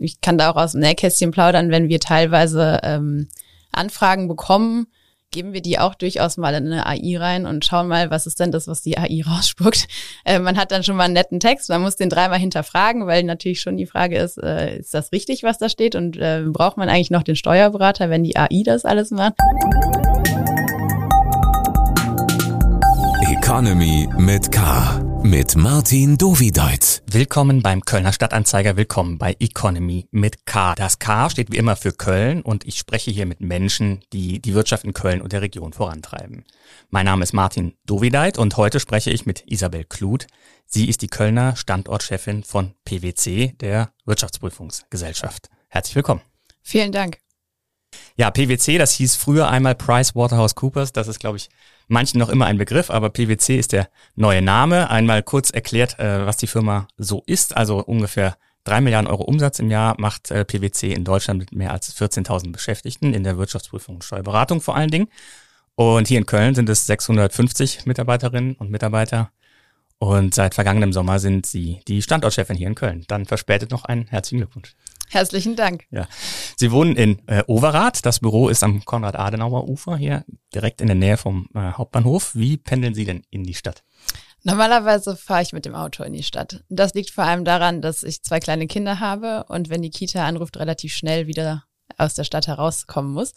Ich kann da auch aus dem Nähkästchen plaudern, wenn wir teilweise ähm, Anfragen bekommen, geben wir die auch durchaus mal in eine AI rein und schauen mal, was ist denn das, was die AI rausspuckt. Äh, man hat dann schon mal einen netten Text, man muss den dreimal hinterfragen, weil natürlich schon die Frage ist, äh, ist das richtig, was da steht und äh, braucht man eigentlich noch den Steuerberater, wenn die AI das alles macht? Economy mit K. Mit Martin Dovideit. Willkommen beim Kölner Stadtanzeiger, willkommen bei Economy mit K. Das K steht wie immer für Köln und ich spreche hier mit Menschen, die die Wirtschaft in Köln und der Region vorantreiben. Mein Name ist Martin Dovideit und heute spreche ich mit Isabel Kluth. Sie ist die Kölner Standortchefin von PwC, der Wirtschaftsprüfungsgesellschaft. Herzlich willkommen. Vielen Dank. Ja, PwC, das hieß früher einmal PricewaterhouseCoopers. Das ist, glaube ich, manchen noch immer ein Begriff, aber PwC ist der neue Name. Einmal kurz erklärt, äh, was die Firma so ist. Also ungefähr drei Milliarden Euro Umsatz im Jahr macht äh, PwC in Deutschland mit mehr als 14.000 Beschäftigten in der Wirtschaftsprüfung und Steuerberatung vor allen Dingen. Und hier in Köln sind es 650 Mitarbeiterinnen und Mitarbeiter. Und seit vergangenem Sommer sind Sie die Standortchefin hier in Köln. Dann verspätet noch einen herzlichen Glückwunsch. Herzlichen Dank. Ja. Sie wohnen in äh, Overath. Das Büro ist am Konrad-Adenauer-Ufer hier, direkt in der Nähe vom äh, Hauptbahnhof. Wie pendeln Sie denn in die Stadt? Normalerweise fahre ich mit dem Auto in die Stadt. Das liegt vor allem daran, dass ich zwei kleine Kinder habe und wenn die Kita anruft, relativ schnell wieder aus der Stadt herauskommen muss.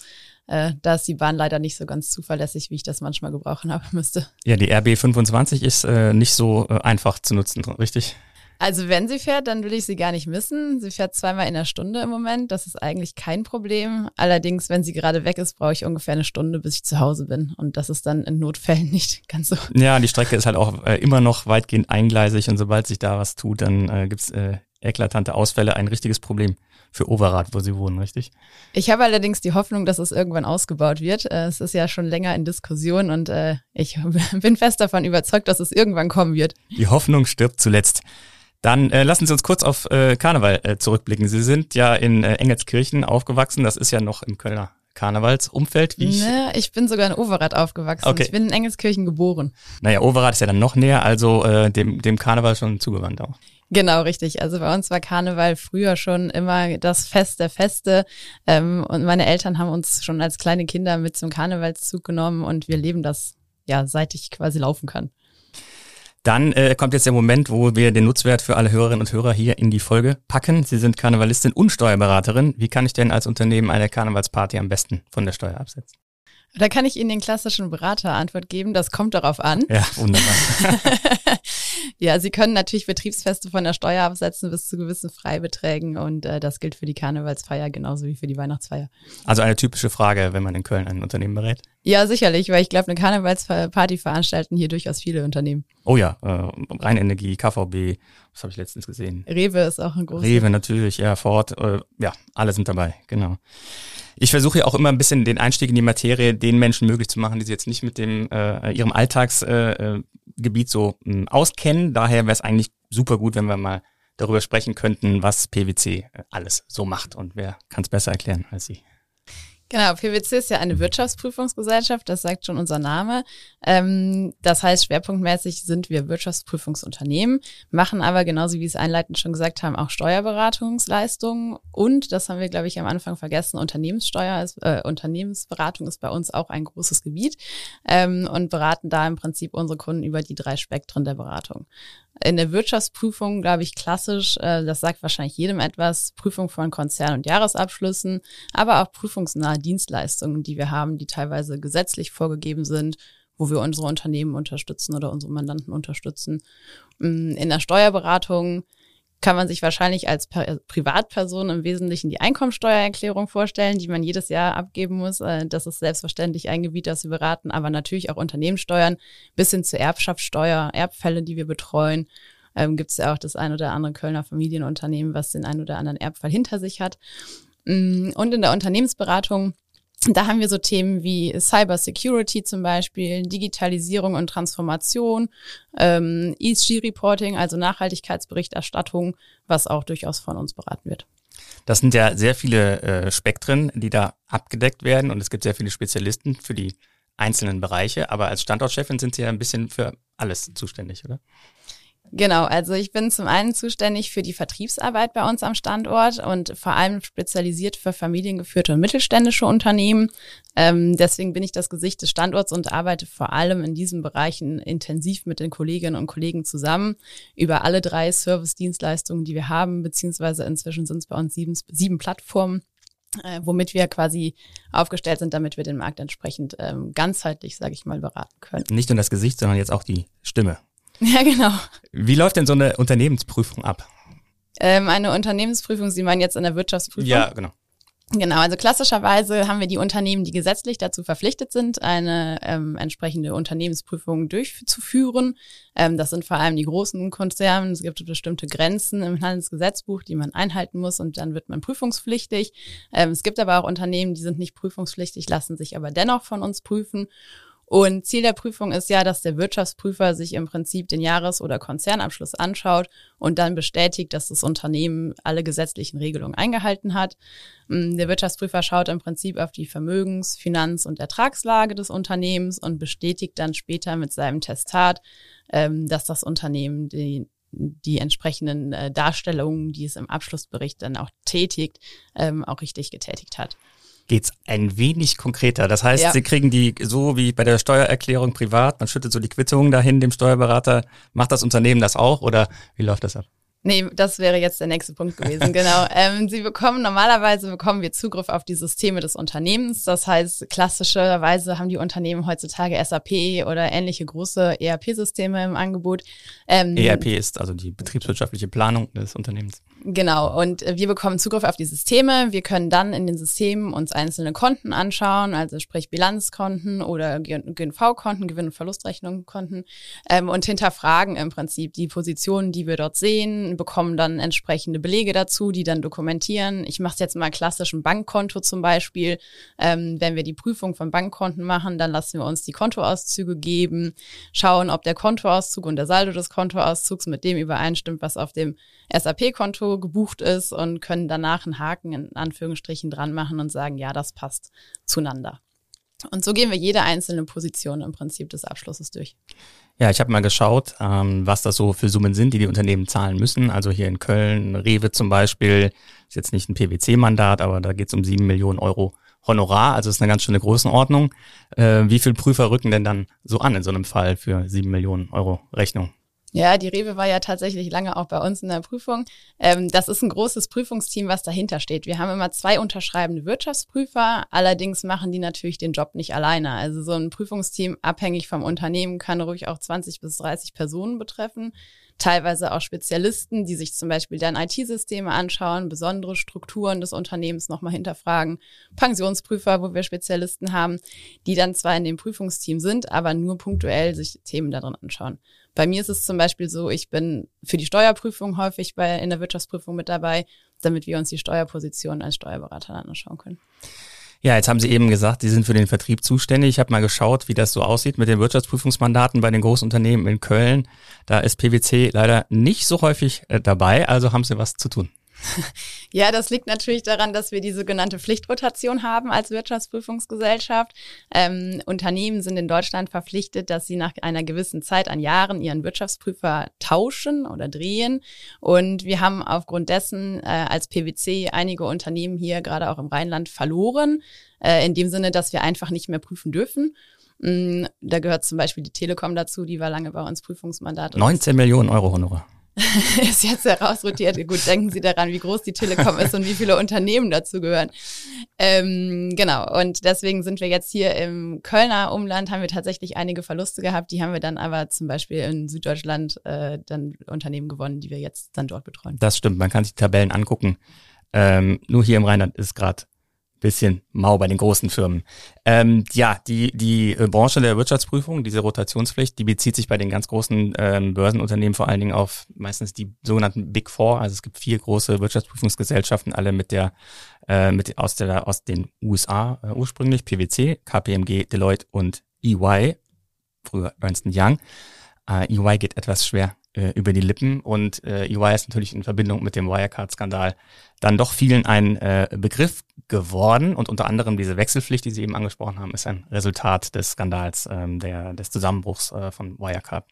Äh, da ist die Bahn leider nicht so ganz zuverlässig, wie ich das manchmal gebrauchen haben müsste. Ja, die RB25 ist äh, nicht so äh, einfach zu nutzen, richtig? Also wenn sie fährt, dann will ich sie gar nicht missen. Sie fährt zweimal in der Stunde im Moment. Das ist eigentlich kein Problem. Allerdings, wenn sie gerade weg ist, brauche ich ungefähr eine Stunde, bis ich zu Hause bin. Und das ist dann in Notfällen nicht ganz so. Ja, die Strecke ist halt auch äh, immer noch weitgehend eingleisig und sobald sich da was tut, dann äh, gibt's äh, eklatante Ausfälle. Ein richtiges Problem für Overath, wo Sie wohnen, richtig? Ich habe allerdings die Hoffnung, dass es irgendwann ausgebaut wird. Äh, es ist ja schon länger in Diskussion und äh, ich bin fest davon überzeugt, dass es irgendwann kommen wird. Die Hoffnung stirbt zuletzt. Dann äh, lassen Sie uns kurz auf äh, Karneval äh, zurückblicken. Sie sind ja in äh, Engelskirchen aufgewachsen. Das ist ja noch im Kölner Karnevalsumfeld, wie ich. Ne, ich bin sogar in Overath aufgewachsen. Okay. Ich bin in Engelskirchen geboren. Naja, Overath ist ja dann noch näher, also äh, dem, dem Karneval schon zugewandt auch. Genau, richtig. Also bei uns war Karneval früher schon immer das Fest der Feste. Ähm, und meine Eltern haben uns schon als kleine Kinder mit zum Karnevalszug genommen und wir leben das ja, seit ich quasi laufen kann. Dann äh, kommt jetzt der Moment, wo wir den Nutzwert für alle Hörerinnen und Hörer hier in die Folge packen. Sie sind Karnevalistin und Steuerberaterin. Wie kann ich denn als Unternehmen eine Karnevalsparty am besten von der Steuer absetzen? Da kann ich Ihnen den klassischen Beraterantwort geben. Das kommt darauf an. Ja, wunderbar. ja, Sie können natürlich Betriebsfeste von der Steuer absetzen bis zu gewissen Freibeträgen und äh, das gilt für die Karnevalsfeier genauso wie für die Weihnachtsfeier. Also eine typische Frage, wenn man in Köln ein Unternehmen berät. Ja, sicherlich, weil ich glaube, eine Karnevalsparty veranstalten hier durchaus viele Unternehmen. Oh ja, äh, Rheinenergie, KVB, was habe ich letztens gesehen? Rewe ist auch ein großes. Rewe natürlich, ja, Ford, äh, ja, alle sind dabei, genau. Ich versuche ja auch immer ein bisschen den Einstieg in die Materie den Menschen möglich zu machen, die sich jetzt nicht mit dem äh, ihrem Alltagsgebiet äh, so mh, hm, auskennen. Daher wäre es eigentlich super gut, wenn wir mal darüber sprechen könnten, was PwC äh, alles so macht. Und wer kann es besser erklären als Sie? Genau, PwC ist ja eine Wirtschaftsprüfungsgesellschaft, das sagt schon unser Name. Ähm, das heißt, schwerpunktmäßig sind wir Wirtschaftprüfungsunternehmen, machen aber genauso wie es einleitend schon gesagt haben, auch Steuerberatungsleistungen. Und, das haben wir, glaube ich, am Anfang vergessen, Unternehmenssteuer ist, äh, Unternehmensberatung ist bei uns auch ein großes Gebiet ähm, und beraten da im Prinzip unsere Kunden über die drei Spektren der Beratung in der Wirtschaftsprüfung, glaube ich, klassisch, äh, das sagt wahrscheinlich jedem etwas, Prüfung von Konzern- und Jahresabschlüssen, aber auch prüfungsnahe Dienstleistungen, die wir haben, die teilweise gesetzlich vorgegeben sind, wo wir unsere Unternehmen unterstützen oder unsere Mandanten unterstützen. Mm, in der Steuerberatung kann man sich wahrscheinlich als Privatperson im Wesentlichen die Einkommensteuererklärung vorstellen, die man jedes Jahr abgeben muss. Äh, das ist selbstverständlich ein Gebiet, das wir beraten, aber natürlich auch Unternehmenssteuern bis hin zur Erbschaftssteuer, Erbfälle, die wir betreuen. Ähm, Gibt es ja auch das ein oder andere Kölner Familienunternehmen, was den ein oder anderen Erbfall hinter sich hat. Mm, und in der Unternehmensberatung da haben wir so Themen wie Cyber Security zum Beispiel, Digitalisierung und Transformation, ähm, ESG-Reporting, also Nachhaltigkeitsberichterstattung, was auch durchaus von uns beraten wird. Das sind ja sehr viele äh, Spektren, die da abgedeckt werden und es gibt sehr viele Spezialisten für die einzelnen Bereiche, aber als Standortchefin sind Sie ja ein bisschen für alles zuständig, oder? Genau, also ich bin zum einen zuständig für die Vertriebsarbeit bei uns am Standort und vor allem spezialisiert für familiengeführte und mittelständische Unternehmen. Ähm, deswegen bin ich das Gesicht des Standorts und arbeite vor allem in diesen Bereichen intensiv mit den Kolleginnen und Kollegen zusammen über alle drei Service-Dienstleistungen, die wir haben, beziehungsweise inzwischen sind es bei uns sieben, sieben Plattformen äh, womit wir quasi aufgestellt sind, damit wir den Markt entsprechend ähm, ganzheitlich, sage ich mal, beraten können. Nicht nur das Gesicht, sondern jetzt auch die Stimme. Ja, genau. Wie läuft denn so eine Unternehmensprüfung ab? Ähm, eine Unternehmensprüfung, Sie meinen jetzt in der Wirtschaftsprüfung? Ja, genau. Genau, also klassischerweise haben wir die Unternehmen, die gesetzlich dazu verpflichtet sind, eine ähm, entsprechende Unternehmensprüfung durchzuführen. Ähm, das sind vor allem die großen Konzerne. Es gibt bestimmte Grenzen im Handelsgesetzbuch, die man einhalten muss und dann wird man prüfungspflichtig. Ähm, es gibt aber auch Unternehmen, die sind nicht prüfungspflichtig, lassen sich aber dennoch von uns prüfen. Und Ziel der Prüfung ist ja, dass der Wirtschaftsprüfer sich im Prinzip den Jahres- oder Konzernabschluss anschaut und dann bestätigt, dass das Unternehmen alle gesetzlichen Regelungen eingehalten hat. Mm, der Wirtschaftsprüfer schaut im Prinzip auf die Vermögens-, Finanz- und Ertragslage des Unternehmens und bestätigt dann später mit seinem Testat, ähm, dass das Unternehmen die die entsprechenden äh, Darstellungen, die es im Abschlussbericht dann auch tätigt, ähm, auch richtig getätigt hat geht's ein wenig konkreter. Das heißt, ja. Sie kriegen die so wie bei der Steuererklärung privat, man schüttet so die Quittungen dahin dem Steuerberater. Macht das Unternehmen das auch oder wie läuft das ab? Nee, das wäre jetzt der nächste Punkt gewesen, genau. Ähm, Sie bekommen, normalerweise bekommen wir Zugriff auf die Systeme des Unternehmens. Das heißt, klassischerweise haben die Unternehmen heutzutage SAP oder ähnliche große ERP-Systeme im Angebot. Ähm, ERP ist also die betriebswirtschaftliche Planung des Unternehmens. Genau, und wir bekommen Zugriff auf die Systeme. Wir können dann in den Systemen uns einzelne Konten anschauen, also sprich Bilanzkonten oder GNV-Konten, Gewinn- und Verlustrechnungskonten ähm, und hinterfragen im Prinzip die Positionen, die wir dort sehen, bekommen dann entsprechende Belege dazu, die dann dokumentieren. Ich mache es jetzt mal klassisch ein Bankkonto zum Beispiel. Ähm, wenn wir die Prüfung von Bankkonten machen, dann lassen wir uns die Kontoauszüge geben, schauen, ob der Kontoauszug und der Saldo des Kontoauszugs mit dem übereinstimmt, was auf dem SAP-Konto gebucht ist und können danach einen Haken in Anführungsstrichen dran machen und sagen, ja, das passt zueinander. Und so gehen wir jede einzelne Position im Prinzip des Abschlusses durch. Ja, ich habe mal geschaut, ähm, was das so für Summen sind, die die Unternehmen zahlen müssen. Also hier in Köln, Rewe zum Beispiel, ist jetzt nicht ein PwC-Mandat, aber da geht es um sieben Millionen Euro Honorar, also ist eine ganz schöne Größenordnung. Äh, wie viel Prüfer rücken denn dann so an in so einem Fall für sieben Millionen Euro Rechnung? Ja, die Rewe war ja tatsächlich lange auch bei uns in der Prüfung. Ähm, das ist ein großes Prüfungsteam, was dahinter steht. Wir haben immer zwei unterschreibende Wirtschaftsprüfer, allerdings machen die natürlich den Job nicht alleine. Also so ein Prüfungsteam, abhängig vom Unternehmen, kann ruhig auch 20 bis 30 Personen betreffen. Teilweise auch Spezialisten, die sich zum Beispiel dann IT-Systeme anschauen, besondere Strukturen des Unternehmens nochmal hinterfragen. Pensionsprüfer, wo wir Spezialisten haben, die dann zwar in dem Prüfungsteam sind, aber nur punktuell sich Themen darin anschauen. Bei mir ist es zum Beispiel so, ich bin für die Steuerprüfung häufig bei, in der Wirtschaftsprüfung mit dabei, damit wir uns die Steuerposition als Steuerberater dann anschauen können. Ja, jetzt haben Sie eben gesagt, Sie sind für den Vertrieb zuständig. Ich habe mal geschaut, wie das so aussieht mit den Wirtschaftsprüfungsmandaten bei den Großunternehmen in Köln. Da ist PwC leider nicht so häufig äh, dabei, also haben Sie was zu tun. Ja, das liegt natürlich daran, dass wir die sogenannte Pflichtrotation haben als Wirtschaftsprüfungsgesellschaft. Ähm, Unternehmen sind in Deutschland verpflichtet, dass sie nach einer gewissen Zeit an Jahren ihren Wirtschaftsprüfer tauschen oder drehen. Und wir haben aufgrund dessen äh, als PwC einige Unternehmen hier, gerade auch im Rheinland, verloren. Äh, in dem Sinne, dass wir einfach nicht mehr prüfen dürfen. Mm, da gehört zum Beispiel die Telekom dazu, die war lange bei uns Prüfungsmandat. 19 Millionen Euro Honorar. ist jetzt herausrotiert. Gut, denken Sie daran, wie groß die Telekom ist und wie viele Unternehmen dazu gehören. Ähm, genau, und deswegen sind wir jetzt hier im Kölner Umland, haben wir tatsächlich einige Verluste gehabt. Die haben wir dann aber zum Beispiel in Süddeutschland äh, dann Unternehmen gewonnen, die wir jetzt dann dort betreuen. Das stimmt, man kann sich die Tabellen angucken. Ähm, nur hier im Rheinland ist gerade bisschen mau bei den großen Firmen. Ähm, ja, die, die äh, Branche der Wirtschaftsprüfung, diese Rotationspflicht, die bezieht sich bei den ganz großen ähm, Börsenunternehmen vor allen Dingen auf meistens die sogenannten Big Four. Also es gibt vier große Wirtschaftsprüfungsgesellschaften, alle mit der, äh, mit aus der aus den USA äh, ursprünglich, PwC, KPMG, Deloitte und EY, früher Ernst Young. Äh, EY geht etwas schwer äh, über die Lippen und äh, EY ist natürlich in Verbindung mit dem Wirecard-Skandal dann doch vielen ein äh, Begriff geworden und unter anderem diese Wechselpflicht, die Sie eben angesprochen haben, ist ein Resultat des Skandals, ähm, der, des Zusammenbruchs äh, von Wirecard.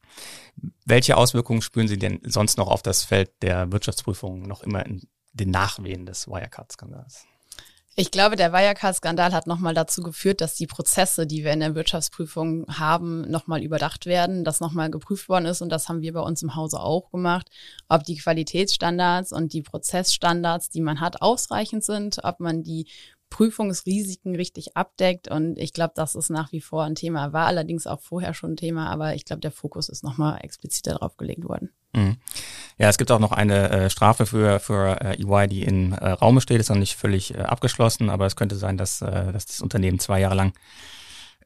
Welche Auswirkungen spüren Sie denn sonst noch auf das Feld der Wirtschaftsprüfung noch immer in den Nachwehen des Wirecard-Skandals? Ich glaube, der Wirecard-Skandal hat nochmal dazu geführt, dass die Prozesse, die wir in der Wirtschaftsprüfung haben, nochmal überdacht werden, dass nochmal geprüft worden ist. Und das haben wir bei uns im Hause auch gemacht, ob die Qualitätsstandards und die Prozessstandards, die man hat, ausreichend sind, ob man die Prüfungsrisiken richtig abdeckt. Und ich glaube, das ist nach wie vor ein Thema, war allerdings auch vorher schon ein Thema, aber ich glaube, der Fokus ist nochmal expliziter drauf gelegt worden. Mhm. Ja, es gibt auch noch eine äh, Strafe für, für äh, EY, die im äh, Raume steht, ist noch nicht völlig äh, abgeschlossen, aber es könnte sein, dass, äh, dass das Unternehmen zwei Jahre lang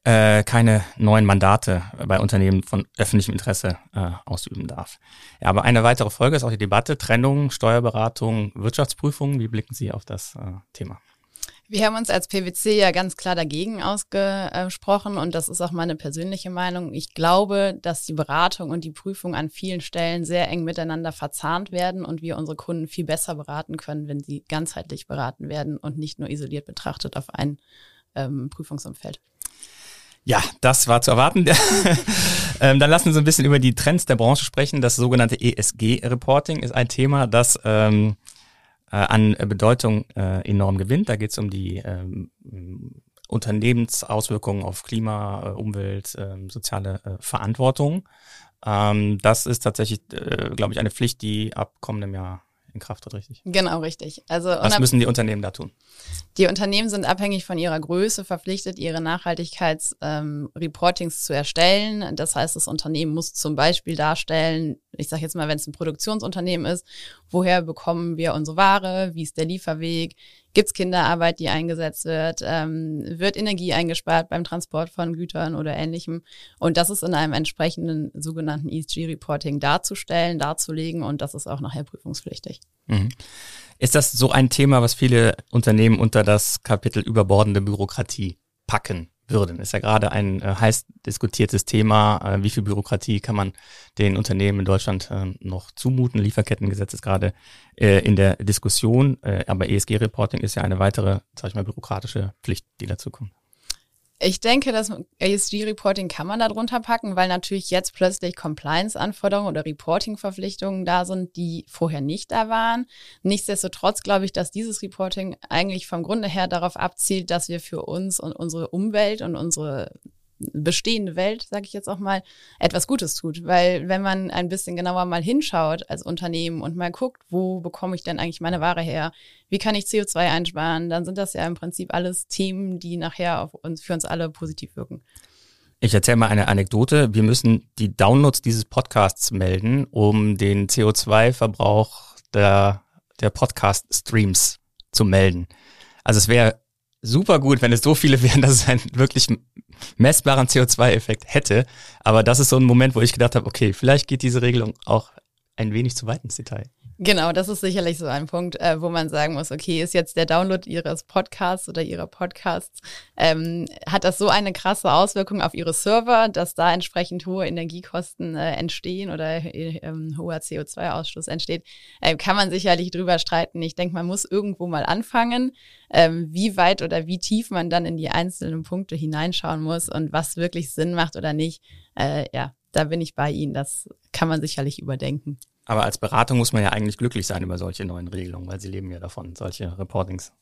äh, keine neuen Mandate bei Unternehmen von öffentlichem Interesse äh, ausüben darf. Ja, aber eine weitere Folge ist auch die Debatte Trennung, Steuerberatung, Wirtschaftsprüfung. Wie blicken Sie auf das äh, Thema? Wir haben uns als PwC ja ganz klar dagegen ausgesprochen und das ist auch meine persönliche Meinung. Ich glaube, dass die Beratung und die Prüfung an vielen Stellen sehr eng miteinander verzahnt werden und wir unsere Kunden viel besser beraten können, wenn sie ganzheitlich beraten werden und nicht nur isoliert betrachtet auf ein ähm, Prüfungsumfeld. Ja, das war zu erwarten. ähm, dann lassen Sie ein bisschen über die Trends der Branche sprechen. Das sogenannte ESG-Reporting ist ein Thema, das ähm, äh, an Bedeutung äh, enorm gewinnt. Da geht es um die ähm, Unternehmensauswirkungen auf Klima, äh, Umwelt, äh, soziale äh, Verantwortung. Ähm, das ist tatsächlich, äh, glaube ich, eine Pflicht, die ab kommendem Jahr in Kraft tritt, richtig? Genau, richtig. Also Was müssen die Unternehmen da tun? Die Unternehmen sind abhängig von ihrer Größe verpflichtet, ihre Nachhaltigkeitsreportings ähm, zu erstellen. Das heißt, das Unternehmen muss zum Beispiel darstellen, ich sage jetzt mal, wenn es ein Produktionsunternehmen ist, woher bekommen wir unsere Ware, wie ist der Lieferweg, Gibt es Kinderarbeit, die eingesetzt wird? Ähm, wird Energie eingespart beim Transport von Gütern oder ähnlichem? Und das ist in einem entsprechenden sogenannten ESG-Reporting darzustellen, darzulegen und das ist auch nachher prüfungspflichtig. Mhm. Ist das so ein Thema, was viele Unternehmen unter das Kapitel überbordende Bürokratie packen? Würden. Ist ja gerade ein äh, heiß diskutiertes Thema. Äh, wie viel Bürokratie kann man den Unternehmen in Deutschland äh, noch zumuten? Lieferkettengesetz ist gerade äh, in der Diskussion, äh, aber ESG-Reporting ist ja eine weitere, sag ich mal, bürokratische Pflicht, die dazu kommt. Ich denke, das ESG-Reporting kann man da drunter packen, weil natürlich jetzt plötzlich Compliance-Anforderungen oder Reporting-Verpflichtungen da sind, die vorher nicht da waren. Nichtsdestotrotz glaube ich, dass dieses Reporting eigentlich vom Grunde her darauf abzielt, dass wir für uns und unsere Umwelt und unsere bestehende Welt, sage ich jetzt auch mal, etwas Gutes tut. Weil wenn man ein bisschen genauer mal hinschaut als Unternehmen und mal guckt, wo bekomme ich denn eigentlich meine Ware her, wie kann ich CO2 einsparen, dann sind das ja im Prinzip alles Themen, die nachher uns, für uns alle positiv wirken. Ich erzähle mal eine Anekdote. Wir müssen die Downloads dieses Podcasts melden, um den CO2-Verbrauch der, der Podcast-Streams zu melden. Also es wäre super gut, wenn es so viele wären, dass es einen wirklich messbaren CO2-Effekt hätte. Aber das ist so ein Moment, wo ich gedacht habe, okay, vielleicht geht diese Regelung auch ein wenig zu weit ins Detail. Genau, das ist sicherlich so ein Punkt, äh, wo man sagen muss, okay, ist jetzt der Download Ihres Podcasts oder Ihrer Podcasts, ähm, hat das so eine krasse Auswirkung auf Ihre Server, dass da entsprechend hohe Energiekosten äh, entstehen oder äh, ähm, hoher CO2-Ausstoß entsteht, äh, kann man sicherlich drüber streiten. Ich denke, man muss irgendwo mal anfangen, ähm, wie weit oder wie tief man dann in die einzelnen Punkte hineinschauen muss und was wirklich Sinn macht oder nicht. Äh, ja, da bin ich bei Ihnen. Das kann man sicherlich überdenken. Aber als Beratung muss man ja eigentlich glücklich sein über solche neuen Regelungen, weil sie leben ja davon, solche Reportings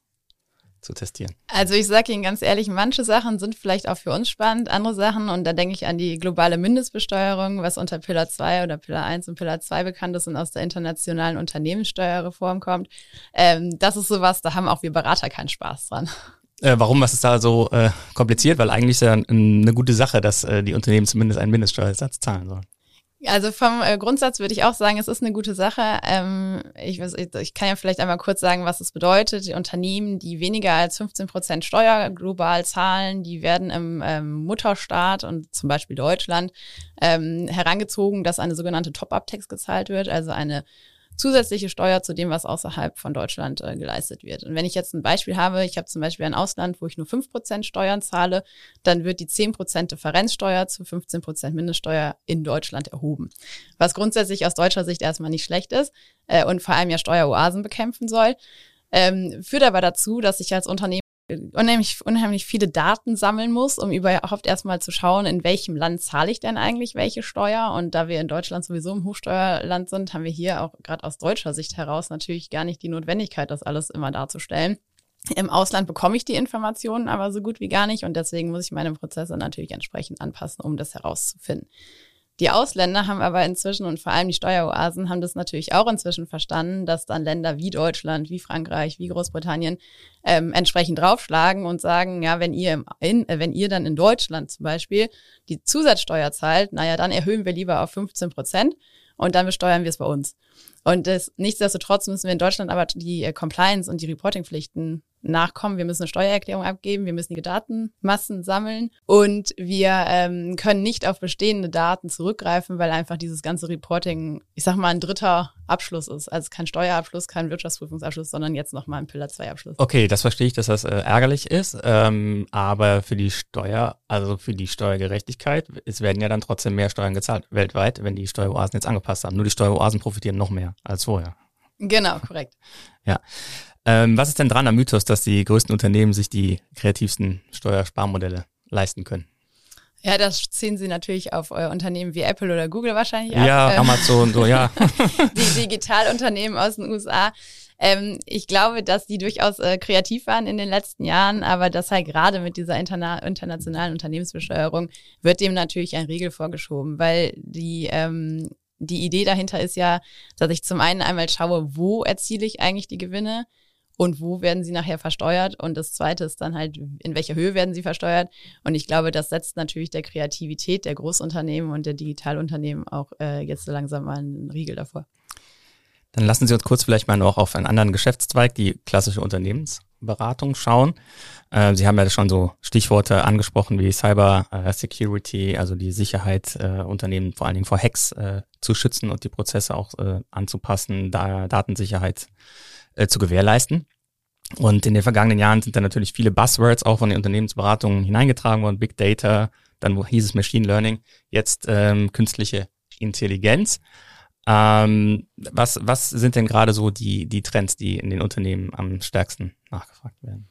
zu testieren. Also ich sage Ihnen ganz ehrlich, manche Sachen sind vielleicht auch für uns spannend, andere Sachen, und da denke ich an die globale Mindestbesteuerung, was unter Pillar 2 oder Pillar 1 und Pillar 2 bekannt ist und aus der internationalen Unternehmenssteuerreform kommt. Ähm, das ist sowas, da haben auch wir Berater keinen Spaß dran. Äh, warum? Was ist da so äh, kompliziert? Weil eigentlich ist ja eine gute Sache, dass äh, die Unternehmen zumindest einen Mindeststeuersatz zahlen sollen. Also vom äh, Grundsatz würde ich auch sagen, es ist eine gute Sache. Ähm, ich, ich kann ja vielleicht einmal kurz sagen, was es bedeutet. Die Unternehmen, die weniger als 15 Prozent Steuer global zahlen, die werden im ähm, Mutterstaat und zum Beispiel Deutschland ähm, herangezogen, dass eine sogenannte Top-Up-Tax gezahlt wird, also eine zusätzliche Steuer zu dem, was außerhalb von Deutschland äh, geleistet wird. Und wenn ich jetzt ein Beispiel habe, ich habe zum Beispiel ein Ausland, wo ich nur 5% Steuern zahle, dann wird die 10% Differenzsteuer zu 15% Mindeststeuer in Deutschland erhoben. Was grundsätzlich aus deutscher Sicht erstmal nicht schlecht ist äh, und vor allem ja Steueroasen bekämpfen soll. Ähm, führt aber dazu, dass ich als Unternehmen unheimlich, unheimlich viele Daten sammeln muss, um überhaupt erstmal zu schauen, in welchem Land zahle ich denn eigentlich welche Steuer. Und da wir in Deutschland sowieso im Hochsteuerland sind, haben wir hier auch gerade aus deutscher Sicht heraus natürlich gar nicht die Notwendigkeit, das alles immer darzustellen. Im Ausland bekomme ich die Informationen aber so gut wie gar nicht und deswegen muss ich meine Prozesse natürlich entsprechend anpassen, um das herauszufinden. Die Ausländer haben aber inzwischen und vor allem die Steueroasen haben das natürlich auch inzwischen verstanden, dass dann Länder wie Deutschland, wie Frankreich, wie Großbritannien ähm, entsprechend draufschlagen und sagen, ja, wenn ihr, in, äh, wenn ihr dann in Deutschland zum Beispiel die Zusatzsteuer zahlt, naja, dann erhöhen wir lieber auf 15 Prozent und dann besteuern wir es bei uns. Und das, nichtsdestotrotz müssen wir in Deutschland aber die äh, Compliance und die Reportingpflichten nachkommen. Wir müssen eine Steuererklärung abgeben, wir müssen die Datenmassen sammeln und wir ähm, können nicht auf bestehende Daten zurückgreifen, weil einfach dieses ganze Reporting, ich sag mal, ein dritter Abschluss ist. Also kein Steuerabschluss, kein Wirtschaftsprüfungsabschluss, sondern jetzt nochmal ein Pillar 2 Abschluss. Okay, das verstehe ich, dass das äh, ärgerlich ist. Ähm, aber für die Steuer, also für die Steuergerechtigkeit, es werden ja dann trotzdem mehr Steuern gezahlt weltweit, wenn die Steueroasen jetzt angepasst haben. Nur die Steueroasen profitieren noch mehr als vorher. Genau, korrekt. Ja. Ähm, was ist denn dran am Mythos, dass die größten Unternehmen sich die kreativsten Steuersparmodelle leisten können? Ja, das ziehen Sie natürlich auf euer Unternehmen wie Apple oder Google wahrscheinlich ab. Ja, ähm, Amazon, so, ja. die Digitalunternehmen aus den USA. Ähm, ich glaube, dass die durchaus äh, kreativ waren in den letzten Jahren, aber dass halt gerade mit dieser interna internationalen Unternehmensbesteuerung wird dem natürlich ein Riegel vorgeschoben, weil die ähm, die Idee dahinter ist ja, dass ich zum einen einmal schaue, wo erziele ich eigentlich die Gewinne und wo werden sie nachher versteuert. Und das Zweite ist dann halt, in welcher Höhe werden sie versteuert. Und ich glaube, das setzt natürlich der Kreativität der Großunternehmen und der Digitalunternehmen auch äh, jetzt so langsam mal einen Riegel davor. Dann lassen Sie uns kurz vielleicht mal noch auf einen anderen Geschäftszweig, die klassische Unternehmensberatung schauen. Äh, Sie haben ja schon so Stichworte angesprochen wie Cyber äh, Security, also die Sicherheit äh, Unternehmen vor allen Dingen vor Hacks äh, zu schützen und die Prozesse auch äh, anzupassen, da Datensicherheit äh, zu gewährleisten. Und in den vergangenen Jahren sind da natürlich viele Buzzwords auch von den Unternehmensberatungen hineingetragen worden. Big Data, dann hieß es Machine Learning, jetzt ähm, künstliche Intelligenz. Ähm, was, was sind denn gerade so die, die Trends, die in den Unternehmen am stärksten nachgefragt werden?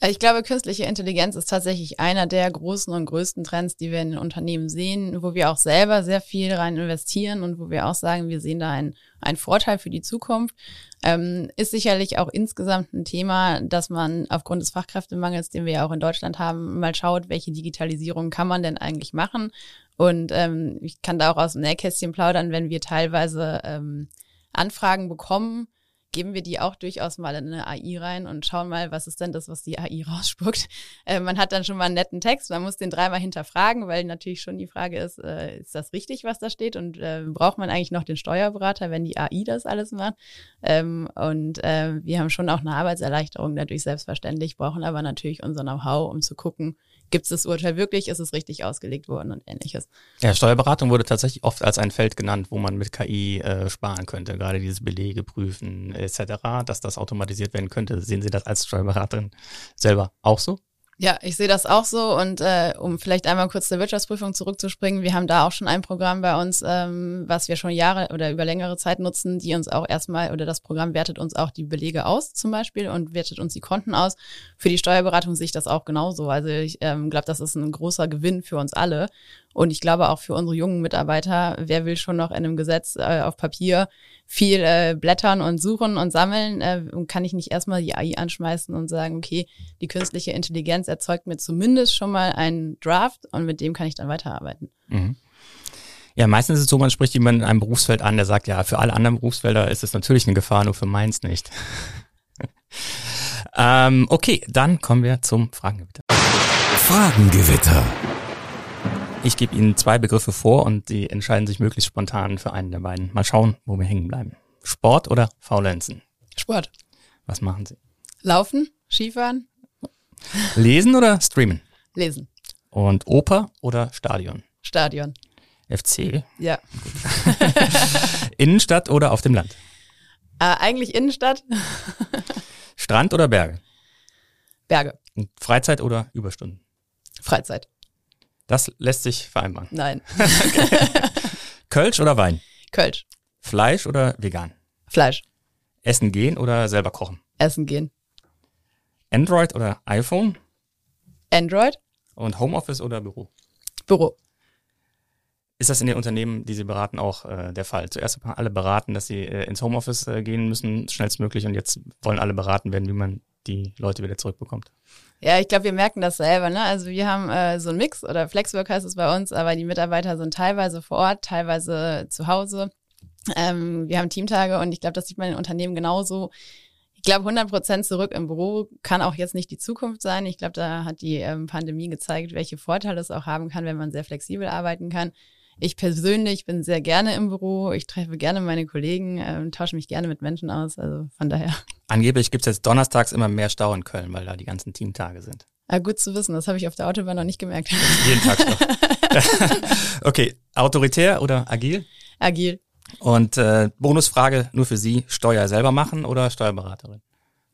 Äh, ich glaube, künstliche Intelligenz ist tatsächlich einer der großen und größten Trends, die wir in den Unternehmen sehen, wo wir auch selber sehr viel rein investieren und wo wir auch sagen, wir sehen da einen, einen Vorteil für die Zukunft. Ähm, ist sicherlich auch insgesamt ein Thema, dass man aufgrund des Fachkräftemangels, den wir ja auch in Deutschland haben, mal schaut, welche Digitalisierung kann man denn eigentlich machen. Und ähm, ich kann da auch aus dem Nähkästchen plaudern, wenn wir teilweise ähm, Anfragen bekommen, geben wir die auch durchaus mal in eine AI rein und schauen mal, was ist denn das, was die AI rausspuckt. Äh, man hat dann schon mal einen netten Text, man muss den dreimal hinterfragen, weil natürlich schon die Frage ist, äh, ist das richtig, was da steht und äh, braucht man eigentlich noch den Steuerberater, wenn die AI das alles macht? Ähm, und äh, wir haben schon auch eine Arbeitserleichterung dadurch selbstverständlich, brauchen aber natürlich unser Know-how, um zu gucken, gibt es das Urteil wirklich, ist es richtig ausgelegt worden und ähnliches. Ja, Steuerberatung wurde tatsächlich oft als ein Feld genannt, wo man mit KI äh, sparen könnte, gerade dieses Belege prüfen etc., dass das automatisiert werden könnte. Sehen Sie das als Steuerberaterin selber auch so? Ja, ich sehe das auch so und äh, um vielleicht einmal kurz zur Wirtschaftsprüfung zurückzuspringen, wir haben da auch schon ein Programm bei uns, ähm, was wir schon Jahre oder über längere Zeit nutzen, die uns auch erstmal oder das Programm wertet uns auch die Belege aus zum Beispiel und wertet uns die Konten aus. Für die Steuerberatung sehe ich das auch genauso. Also ich ähm, glaube, das ist ein großer Gewinn für uns alle und ich glaube auch für unsere jungen Mitarbeiter, wer will schon noch in einem Gesetz äh, auf Papier viel äh, blättern und suchen und sammeln, äh, kann ich nicht erstmal die AI anschmeißen und sagen, okay, die künstliche Intelligenz erzeugt mir zumindest schon mal einen Draft und mit dem kann ich dann weiterarbeiten. Mhm. Ja, meistens ist es so, man spricht jemanden in einem Berufsfeld an, der sagt, ja, für alle anderen Berufsfelder ist es natürlich eine Gefahr, nur für meins nicht. ähm, okay, dann kommen wir zum Fragengewitter. Fragengewitter. Ich gebe Ihnen zwei Begriffe vor und Sie entscheiden sich möglichst spontan für einen der beiden. Mal schauen, wo wir hängen bleiben. Sport oder Faulenzen? Sport. Was machen Sie? Laufen, Skifahren. Lesen oder streamen? Lesen. Und Oper oder Stadion? Stadion. FC? Ja. Innenstadt oder auf dem Land? Äh, eigentlich Innenstadt. Strand oder Berge? Berge. Freizeit oder Überstunden? Freizeit. Das lässt sich vereinbaren. Nein. Kölsch oder Wein? Kölsch. Fleisch oder vegan? Fleisch. Essen gehen oder selber kochen? Essen gehen. Android oder iPhone? Android. Und Homeoffice oder Büro? Büro. Ist das in den Unternehmen, die Sie beraten, auch äh, der Fall? Zuerst haben alle beraten, dass sie äh, ins Homeoffice äh, gehen müssen, schnellstmöglich, und jetzt wollen alle beraten werden, wie man die Leute wieder zurückbekommt. Ja, ich glaube, wir merken das selber. Ne? Also wir haben äh, so einen Mix oder Flexwork heißt es bei uns, aber die Mitarbeiter sind teilweise vor Ort, teilweise zu Hause. Ähm, wir haben Teamtage und ich glaube, das sieht man in Unternehmen genauso. Ich glaube, 100 Prozent zurück im Büro kann auch jetzt nicht die Zukunft sein. Ich glaube, da hat die ähm, Pandemie gezeigt, welche Vorteile es auch haben kann, wenn man sehr flexibel arbeiten kann. Ich persönlich bin sehr gerne im Büro. Ich treffe gerne meine Kollegen, äh, tausche mich gerne mit Menschen aus. Also von daher. Angeblich gibt's jetzt donnerstags immer mehr Stau in Köln, weil da die ganzen Teamtage sind. Ah, gut zu wissen, das habe ich auf der Autobahn noch nicht gemerkt. Jeden Tag Stau. okay, autoritär oder agil? Agil. Und äh, Bonusfrage nur für Sie, Steuer selber machen oder Steuerberaterin?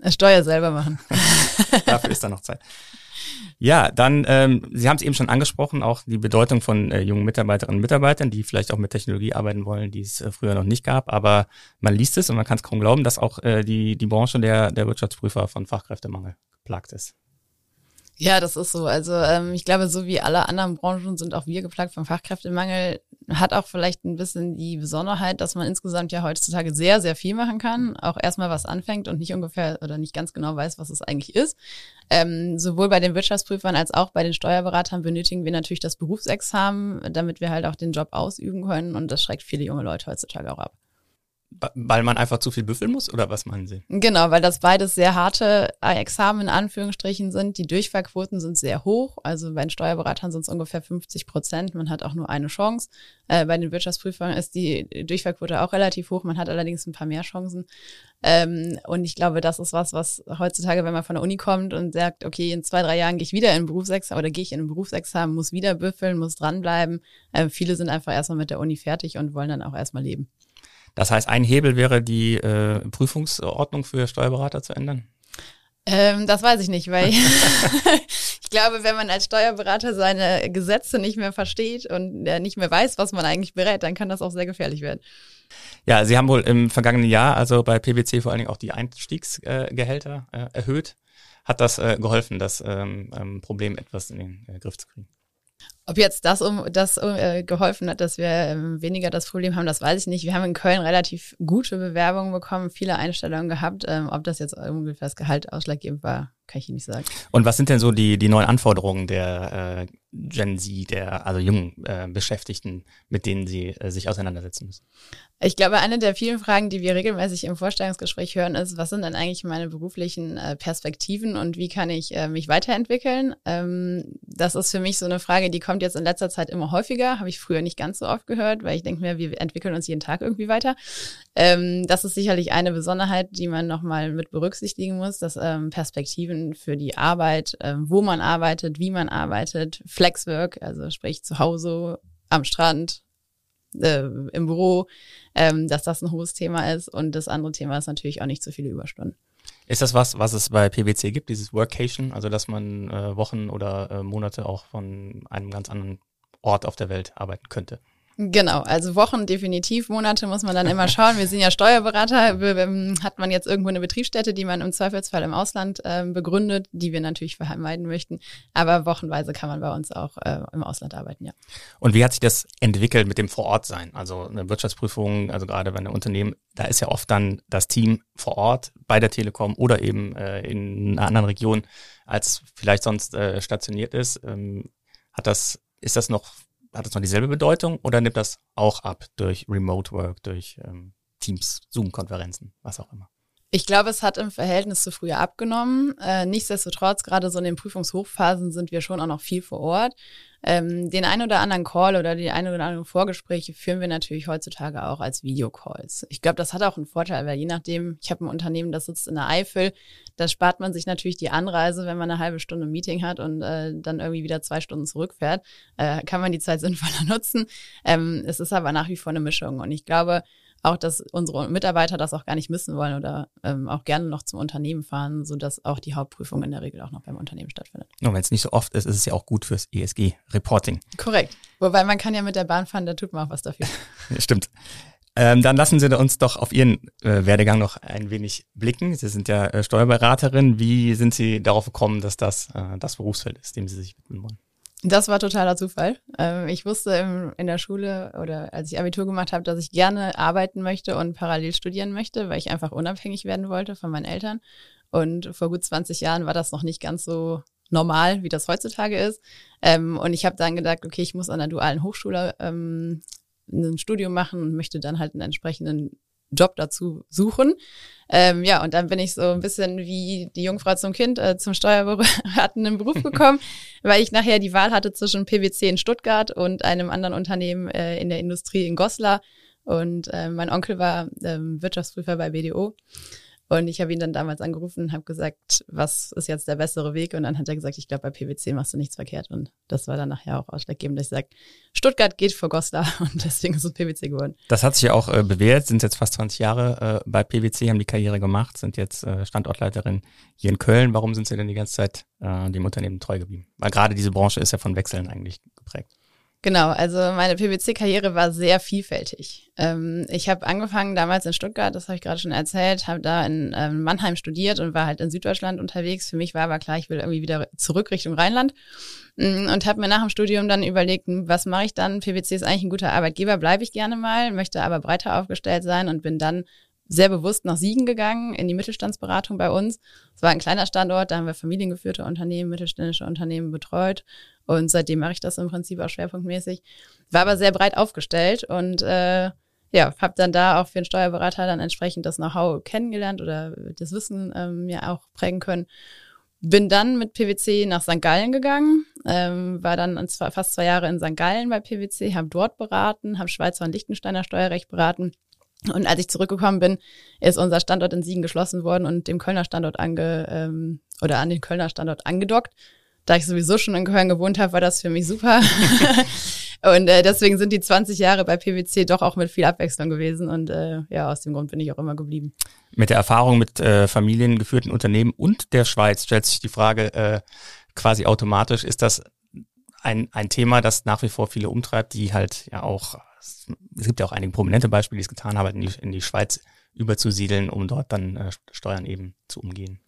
Äh, Steuer selber machen. Dafür ist da noch Zeit. Ja, dann, ähm, Sie haben es eben schon angesprochen, auch die Bedeutung von äh, jungen Mitarbeiterinnen und Mitarbeitern, die vielleicht auch mit Technologie arbeiten wollen, die es äh, früher noch nicht gab. Aber man liest es und man kann es kaum glauben, dass auch äh, die, die Branche der, der Wirtschaftsprüfer von Fachkräftemangel geplagt ist. Ja, das ist so. Also ähm, ich glaube, so wie alle anderen Branchen sind auch wir geplagt vom Fachkräftemangel. Hat auch vielleicht ein bisschen die Besonderheit, dass man insgesamt ja heutzutage sehr, sehr viel machen kann. Auch erstmal was anfängt und nicht ungefähr oder nicht ganz genau weiß, was es eigentlich ist. Ähm, sowohl bei den Wirtschaftsprüfern als auch bei den Steuerberatern benötigen wir natürlich das Berufsexamen, damit wir halt auch den Job ausüben können. Und das schreckt viele junge Leute heutzutage auch ab. Weil man einfach zu viel büffeln muss oder was meinen Sie? Genau, weil das beides sehr harte Examen in Anführungsstrichen sind. Die Durchfallquoten sind sehr hoch. Also bei den Steuerberatern sind es ungefähr 50 Prozent. Man hat auch nur eine Chance. Äh, bei den Wirtschaftsprüfern ist die Durchfallquote auch relativ hoch. Man hat allerdings ein paar mehr Chancen. Ähm, und ich glaube, das ist was, was heutzutage, wenn man von der Uni kommt und sagt, okay, in zwei, drei Jahren gehe ich wieder in Berufsexamen oder gehe ich in ein Berufsexamen, muss wieder büffeln, muss dranbleiben. Äh, viele sind einfach erstmal mit der Uni fertig und wollen dann auch erstmal leben. Das heißt, ein Hebel wäre die äh, Prüfungsordnung für Steuerberater zu ändern? Ähm, das weiß ich nicht, weil ich glaube, wenn man als Steuerberater seine Gesetze nicht mehr versteht und äh, nicht mehr weiß, was man eigentlich berät, dann kann das auch sehr gefährlich werden. Ja, Sie haben wohl im vergangenen Jahr, also bei PwC vor allen Dingen auch die Einstiegsgehälter äh, erhöht. Hat das äh, geholfen, das ähm, ähm, Problem etwas in den äh, Griff zu kriegen? Ob jetzt das um das äh, geholfen hat, dass wir ähm, weniger das Problem haben, das weiß ich nicht. Wir haben in Köln relativ gute Bewerbungen bekommen, viele Einstellungen gehabt. Ähm, ob das jetzt ungefähr das Gehalt ausschlaggebend war, kann ich Ihnen nicht sagen. Und was sind denn so die, die neuen Anforderungen der äh, Gen Z, der also jungen äh, Beschäftigten, mit denen Sie äh, sich auseinandersetzen müssen? Ich glaube, eine der vielen Fragen, die wir regelmäßig im Vorstellungsgespräch hören, ist, was sind denn eigentlich meine beruflichen äh, Perspektiven und wie kann ich äh, mich weiterentwickeln? Ähm, das ist für mich so eine Frage, die kommt jetzt in letzter Zeit immer häufiger, habe ich früher nicht ganz so oft gehört, weil ich denke mir, wir entwickeln uns jeden Tag irgendwie weiter. Ähm, das ist sicherlich eine Besonderheit, die man nochmal mit berücksichtigen muss, dass ähm, Perspektiven für die Arbeit, äh, wo man arbeitet, wie man arbeitet, Flexwork, also sprich zu Hause, am Strand, äh, im Büro, ähm, dass das ein hohes Thema ist. Und das andere Thema ist natürlich auch nicht so viele Überstunden. Ist das was, was es bei PwC gibt, dieses Workation, also dass man äh, Wochen oder äh, Monate auch von einem ganz anderen Ort auf der Welt arbeiten könnte? Genau, also Wochen definitiv, Monate muss man dann immer schauen. Wir sind ja Steuerberater, hat man jetzt irgendwo eine Betriebsstätte, die man im Zweifelsfall im Ausland äh, begründet, die wir natürlich vermeiden möchten. Aber wochenweise kann man bei uns auch äh, im Ausland arbeiten, ja. Und wie hat sich das entwickelt mit dem Vorortsein? Also eine Wirtschaftsprüfung, also gerade bei einem Unternehmen, da ist ja oft dann das Team vor Ort bei der Telekom oder eben äh, in einer anderen Region, als vielleicht sonst äh, stationiert ist. Ähm, hat das, ist das noch hat das noch dieselbe Bedeutung oder nimmt das auch ab durch Remote Work, durch ähm, Teams, Zoom-Konferenzen, was auch immer? Ich glaube, es hat im Verhältnis zu früher abgenommen. Äh, nichtsdestotrotz, gerade so in den Prüfungshochphasen sind wir schon auch noch viel vor Ort. Ähm, den ein oder anderen Call oder die ein oder anderen Vorgespräche führen wir natürlich heutzutage auch als Videocalls. Ich glaube, das hat auch einen Vorteil, weil je nachdem, ich habe ein Unternehmen, das sitzt in der Eifel, da spart man sich natürlich die Anreise, wenn man eine halbe Stunde Meeting hat und äh, dann irgendwie wieder zwei Stunden zurückfährt, äh, kann man die Zeit sinnvoller nutzen. Ähm, es ist aber nach wie vor eine Mischung und ich glaube, auch, dass unsere Mitarbeiter das auch gar nicht missen wollen oder ähm, auch gerne noch zum Unternehmen fahren, so dass auch die Hauptprüfung in der Regel auch noch beim Unternehmen stattfindet. Und wenn es nicht so oft ist, ist es ja auch gut fürs ESG-Reporting. Korrekt. Wobei man kann ja mit der Bahn fahren, da tut man auch was dafür. Stimmt. Ähm, dann lassen Sie uns doch auf Ihren äh, Werdegang noch ein wenig blicken. Sie sind ja äh, Steuerberaterin. Wie sind Sie darauf gekommen, dass das äh, das Berufsfeld ist, dem Sie sich widmen wollen? Das war totaler Zufall. Ähm, ich wusste in der Schule oder als ich Abitur gemacht habe, dass ich gerne arbeiten möchte und parallel studieren möchte, weil ich einfach unabhängig werden wollte von meinen Eltern. Und vor gut 20 Jahren war das noch nicht ganz so normal, wie das heutzutage ist. Ähm, und ich habe dann gedacht, okay, ich muss an der dualen Hochschule ähm, ein Studium machen und möchte dann halt einen entsprechenden Job dazu suchen. Ähm, ja, und dann bin ich so ein bisschen wie die Jungfrau zum Kind äh, zum steuerberatenden Beruf gekommen, weil ich nachher die Wahl hatte zwischen PwC in Stuttgart und einem anderen Unternehmen äh, in der Industrie in Goslar. Und äh, mein Onkel war ähm, Wirtschaftsprüfer bei BDO. Und ich habe ihn dann damals angerufen und habe gesagt, was ist jetzt der bessere Weg? Und dann hat er gesagt, ich glaube, bei PwC machst du nichts verkehrt. Und das war dann nachher auch ausschlaggebend, dass ich sage, Stuttgart geht vor Goslar und deswegen ist es PwC geworden. Das hat sich ja auch äh, bewährt, sind jetzt fast 20 Jahre äh, bei PwC, haben die Karriere gemacht, sind jetzt äh, Standortleiterin hier in Köln. Warum sind Sie denn die ganze Zeit äh, dem Unternehmen treu geblieben? Weil gerade diese Branche ist ja von Wechseln eigentlich geprägt. Genau, also meine PwC-Karriere war sehr vielfältig. Ähm, ich habe angefangen damals in Stuttgart, das habe ich gerade schon erzählt, habe da in ähm, Mannheim studiert und war halt in Süddeutschland unterwegs. Für mich war aber klar, ich will irgendwie wieder zurück Richtung Rheinland mm, und habe mir nach dem Studium dann überlegt, hm, was mache ich dann? PwC ist eigentlich ein guter Arbeitgeber, bleibe ich gerne mal, möchte aber breiter aufgestellt sein und bin dann sehr bewusst nach Siegen gegangen, in die Mittelstandsberatung bei uns. Es war ein kleiner Standort, da haben wir familiengeführte Unternehmen, mittelständische Unternehmen betreut und seitdem mache ich das im Prinzip auch schwerpunktmäßig. War aber sehr breit aufgestellt und äh, ja, habe dann da auch für den Steuerberater dann entsprechend das Know-how kennengelernt oder das Wissen ähm, ja auch prägen können. Bin dann mit PwC nach St. Gallen gegangen, ähm, war dann fast zwei Jahre in St. Gallen bei PwC, habe dort beraten, habe Schweizer und Liechtensteiner Steuerrecht beraten und als ich zurückgekommen bin, ist unser Standort in Siegen geschlossen worden und dem Kölner Standort ange ähm, oder an den Kölner Standort angedockt. Da ich sowieso schon in Köln gewohnt habe, war das für mich super. und äh, deswegen sind die 20 Jahre bei PwC doch auch mit viel Abwechslung gewesen und äh, ja, aus dem Grund bin ich auch immer geblieben. Mit der Erfahrung mit äh, familiengeführten Unternehmen und der Schweiz stellt sich die Frage äh, quasi automatisch, ist das ein, ein Thema, das nach wie vor viele umtreibt, die halt ja auch es gibt ja auch einige prominente Beispiele, die es getan haben, in die, in die Schweiz überzusiedeln, um dort dann äh, Steuern eben zu umgehen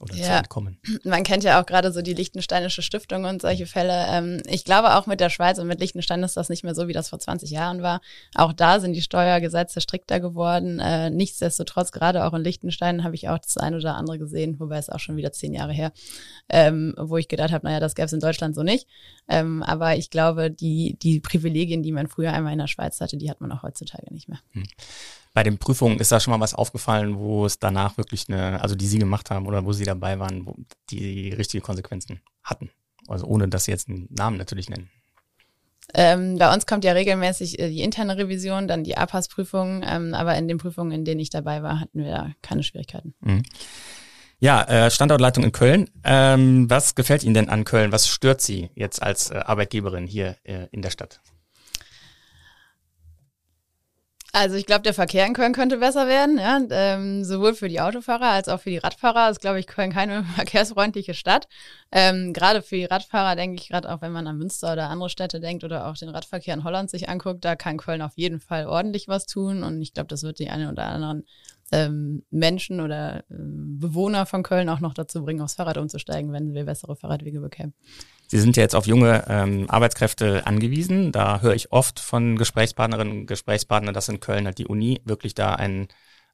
oder ja. zu entkommen. Man kennt ja auch gerade so die Liechtensteinische Stiftung und solche Fälle. Ähm, ich glaube auch mit der Schweiz und mit Liechtenstein ist das nicht mehr so, wie das vor 20 Jahren war. Auch da sind die Steuergesetze strikter geworden. Äh, nichtsdestotrotz, gerade auch in Liechtenstein habe ich auch das eine oder andere gesehen, wobei es auch schon wieder zehn Jahre her, ähm, wo ich gedacht habe, naja, das gäbe es in Deutschland so nicht. Ähm, aber ich glaube, die, die Privilegien, die man früher einmal in der Schweiz hatte, die hat man auch heutzutage nicht mehr. Hm bei den Prüfungen ist da schon mal was aufgefallen, wo es danach wirklich eine, also die sie gemacht haben oder wo sie dabei waren, wo die richtige Konsequenzen hatten. Also ohne dass sie jetzt einen Namen natürlich nennen. Ähm, bei uns kommt ja regelmäßig äh, die interne Revision, dann die APAS-Prüfung, ähm, aber in den Prüfungen, in denen ich dabei war, hatten wir da keine Schwierigkeiten. Mhm. Ja, äh, Standortleitung in Köln. Ähm, was gefällt Ihnen denn an Köln? Was stört Sie jetzt als äh, Arbeitgeberin hier äh, in der Stadt? Also ich glaube, der Verkehr in Köln könnte besser werden, ja. Ähm, sowohl für die Autofahrer als auch für die Radfahrer ist, glaube ich, Köln keine verkehrsfreundliche Stadt. Ähm, gerade für die Radfahrer denke ich, gerade auch wenn man an Münster oder andere Städte denkt oder auch den Radverkehr in Holland sich anguckt, da kann Köln auf jeden Fall ordentlich was tun. Und ich glaube, das wird die einen oder anderen ähm, Menschen oder äh, Bewohner von Köln auch noch dazu bringen, aufs Fahrrad umzusteigen, wenn wir bessere Fahrradwege bekämen. Sie sind ja jetzt auf junge ähm, Arbeitskräfte angewiesen. Da höre ich oft von Gesprächspartnerinnen und Gesprächspartnern, dass in Köln halt die Uni wirklich da ein,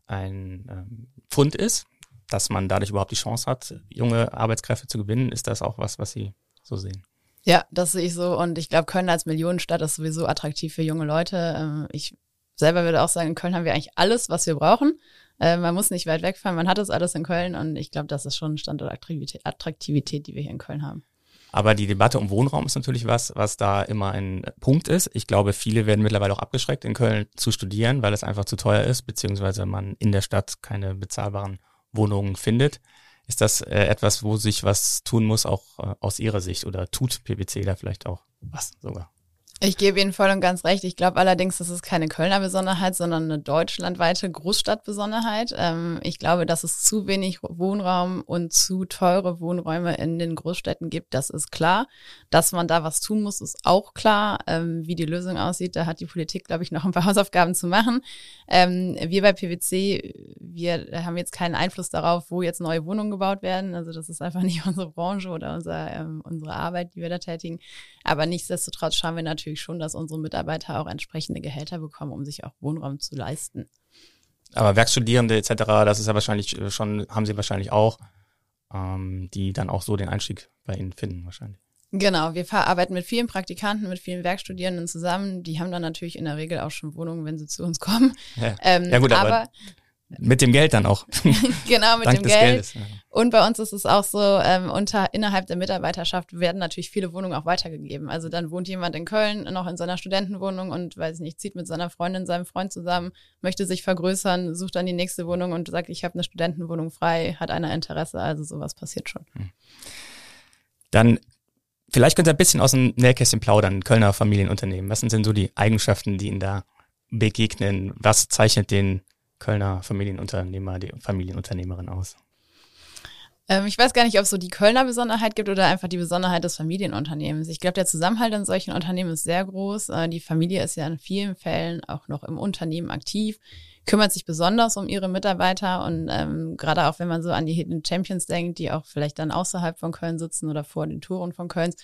ein ähm, Pfund ist, dass man dadurch überhaupt die Chance hat, junge Arbeitskräfte zu gewinnen. Ist das auch was, was Sie so sehen? Ja, das sehe ich so. Und ich glaube, Köln als Millionenstadt ist sowieso attraktiv für junge Leute. Ähm, ich selber würde auch sagen, in Köln haben wir eigentlich alles, was wir brauchen. Äh, man muss nicht weit wegfahren, man hat das alles in Köln und ich glaube, das ist schon Standortattraktivität, Attraktivität, die wir hier in Köln haben. Aber die Debatte um Wohnraum ist natürlich was, was da immer ein Punkt ist. Ich glaube, viele werden mittlerweile auch abgeschreckt, in Köln zu studieren, weil es einfach zu teuer ist, beziehungsweise man in der Stadt keine bezahlbaren Wohnungen findet. Ist das äh, etwas, wo sich was tun muss, auch äh, aus Ihrer Sicht? Oder tut PwC da vielleicht auch was sogar? Ich gebe Ihnen voll und ganz recht. Ich glaube allerdings, das ist keine Kölner Besonderheit, sondern eine deutschlandweite Großstadtbesonderheit. Ähm, ich glaube, dass es zu wenig Wohnraum und zu teure Wohnräume in den Großstädten gibt, das ist klar. Dass man da was tun muss, ist auch klar. Ähm, wie die Lösung aussieht, da hat die Politik, glaube ich, noch ein paar Hausaufgaben zu machen. Ähm, wir bei PwC, wir haben jetzt keinen Einfluss darauf, wo jetzt neue Wohnungen gebaut werden. Also das ist einfach nicht unsere Branche oder unser, ähm, unsere Arbeit, die wir da tätigen. Aber nichtsdestotrotz schauen wir natürlich natürlich schon, dass unsere Mitarbeiter auch entsprechende Gehälter bekommen, um sich auch Wohnraum zu leisten. Aber Werkstudierende etc., das ist ja wahrscheinlich äh, schon, haben sie wahrscheinlich auch, ähm, die dann auch so den Einstieg bei Ihnen finden wahrscheinlich. Genau, wir arbeiten mit vielen Praktikanten, mit vielen Werkstudierenden zusammen. Die haben dann natürlich in der Regel auch schon Wohnungen, wenn sie zu uns kommen. Ja, ähm, ja gut, aber, aber mit dem Geld dann auch. genau, mit dem Geld. Geldes, ja. Und bei uns ist es auch so, ähm, unter, innerhalb der Mitarbeiterschaft werden natürlich viele Wohnungen auch weitergegeben. Also dann wohnt jemand in Köln noch in seiner Studentenwohnung und weiß ich nicht, zieht mit seiner Freundin, seinem Freund zusammen, möchte sich vergrößern, sucht dann die nächste Wohnung und sagt, ich habe eine Studentenwohnung frei, hat einer Interesse. Also sowas passiert schon. Hm. Dann vielleicht könnt ihr ein bisschen aus dem Nähkästchen plaudern, Kölner Familienunternehmen. Was sind denn so die Eigenschaften, die Ihnen da begegnen? Was zeichnet den Kölner Familienunternehmer, die Familienunternehmerin aus? Ähm, ich weiß gar nicht, ob es so die Kölner Besonderheit gibt oder einfach die Besonderheit des Familienunternehmens. Ich glaube, der Zusammenhalt in solchen Unternehmen ist sehr groß. Äh, die Familie ist ja in vielen Fällen auch noch im Unternehmen aktiv kümmert sich besonders um ihre Mitarbeiter und ähm, gerade auch wenn man so an die Hidden Champions denkt, die auch vielleicht dann außerhalb von Köln sitzen oder vor den Touren von Köln,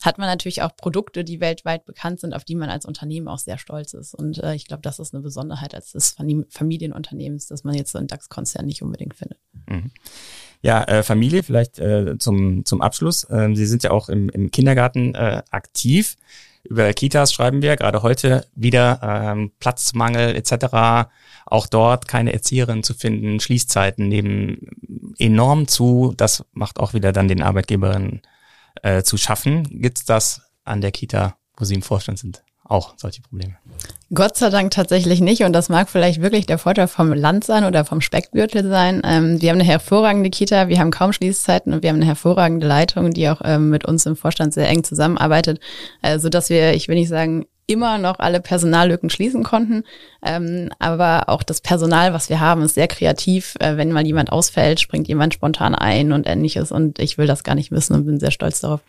hat man natürlich auch Produkte, die weltweit bekannt sind, auf die man als Unternehmen auch sehr stolz ist. Und äh, ich glaube, das ist eine Besonderheit als des Familienunternehmens, dass man jetzt so einen DAX-Konzern nicht unbedingt findet. Mhm. Ja, äh, Familie vielleicht äh, zum, zum Abschluss. Ähm, Sie sind ja auch im, im Kindergarten äh, aktiv. Über Kitas schreiben wir gerade heute wieder ähm, Platzmangel etc. Auch dort keine Erzieherin zu finden. Schließzeiten nehmen enorm zu. Das macht auch wieder dann den Arbeitgeberinnen äh, zu schaffen. Gibt's das an der Kita, wo Sie im Vorstand sind? Auch solche Probleme. Gott sei Dank tatsächlich nicht. Und das mag vielleicht wirklich der Vorteil vom Land sein oder vom Speckgürtel sein. Ähm, wir haben eine hervorragende Kita, wir haben kaum Schließzeiten und wir haben eine hervorragende Leitung, die auch ähm, mit uns im Vorstand sehr eng zusammenarbeitet, äh, so dass wir, ich will nicht sagen, immer noch alle Personallücken schließen konnten. Ähm, aber auch das Personal, was wir haben, ist sehr kreativ. Äh, wenn mal jemand ausfällt, springt jemand spontan ein und ähnliches. Und ich will das gar nicht wissen und bin sehr stolz darauf.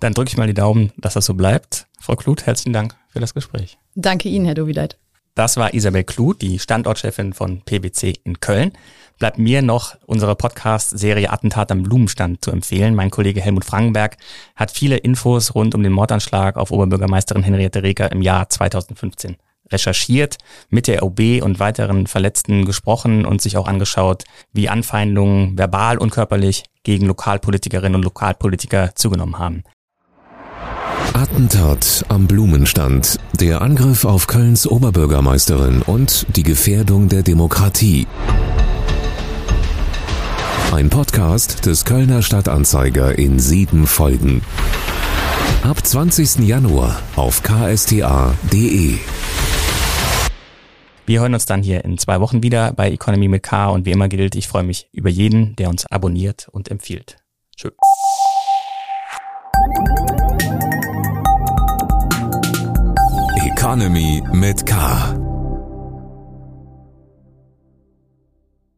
Dann drücke ich mal die Daumen, dass das so bleibt. Frau Kluth, herzlichen Dank für das Gespräch. Danke Ihnen, Herr Dovideit. Das war Isabel Kluth, die Standortchefin von PwC in Köln. Bleibt mir noch unsere Podcast-Serie Attentat am Blumenstand zu empfehlen. Mein Kollege Helmut Frankenberg hat viele Infos rund um den Mordanschlag auf Oberbürgermeisterin Henriette Reker im Jahr 2015 recherchiert, mit der OB und weiteren Verletzten gesprochen und sich auch angeschaut, wie Anfeindungen verbal und körperlich gegen Lokalpolitikerinnen und Lokalpolitiker zugenommen haben. Attentat am Blumenstand, der Angriff auf Kölns Oberbürgermeisterin und die Gefährdung der Demokratie. Ein Podcast des Kölner Stadtanzeiger in sieben Folgen. Ab 20. Januar auf ksta.de. Wir hören uns dann hier in zwei Wochen wieder bei Economy mit K und wie immer gilt, ich freue mich über jeden, der uns abonniert und empfiehlt. Tschüss. Economy mit K.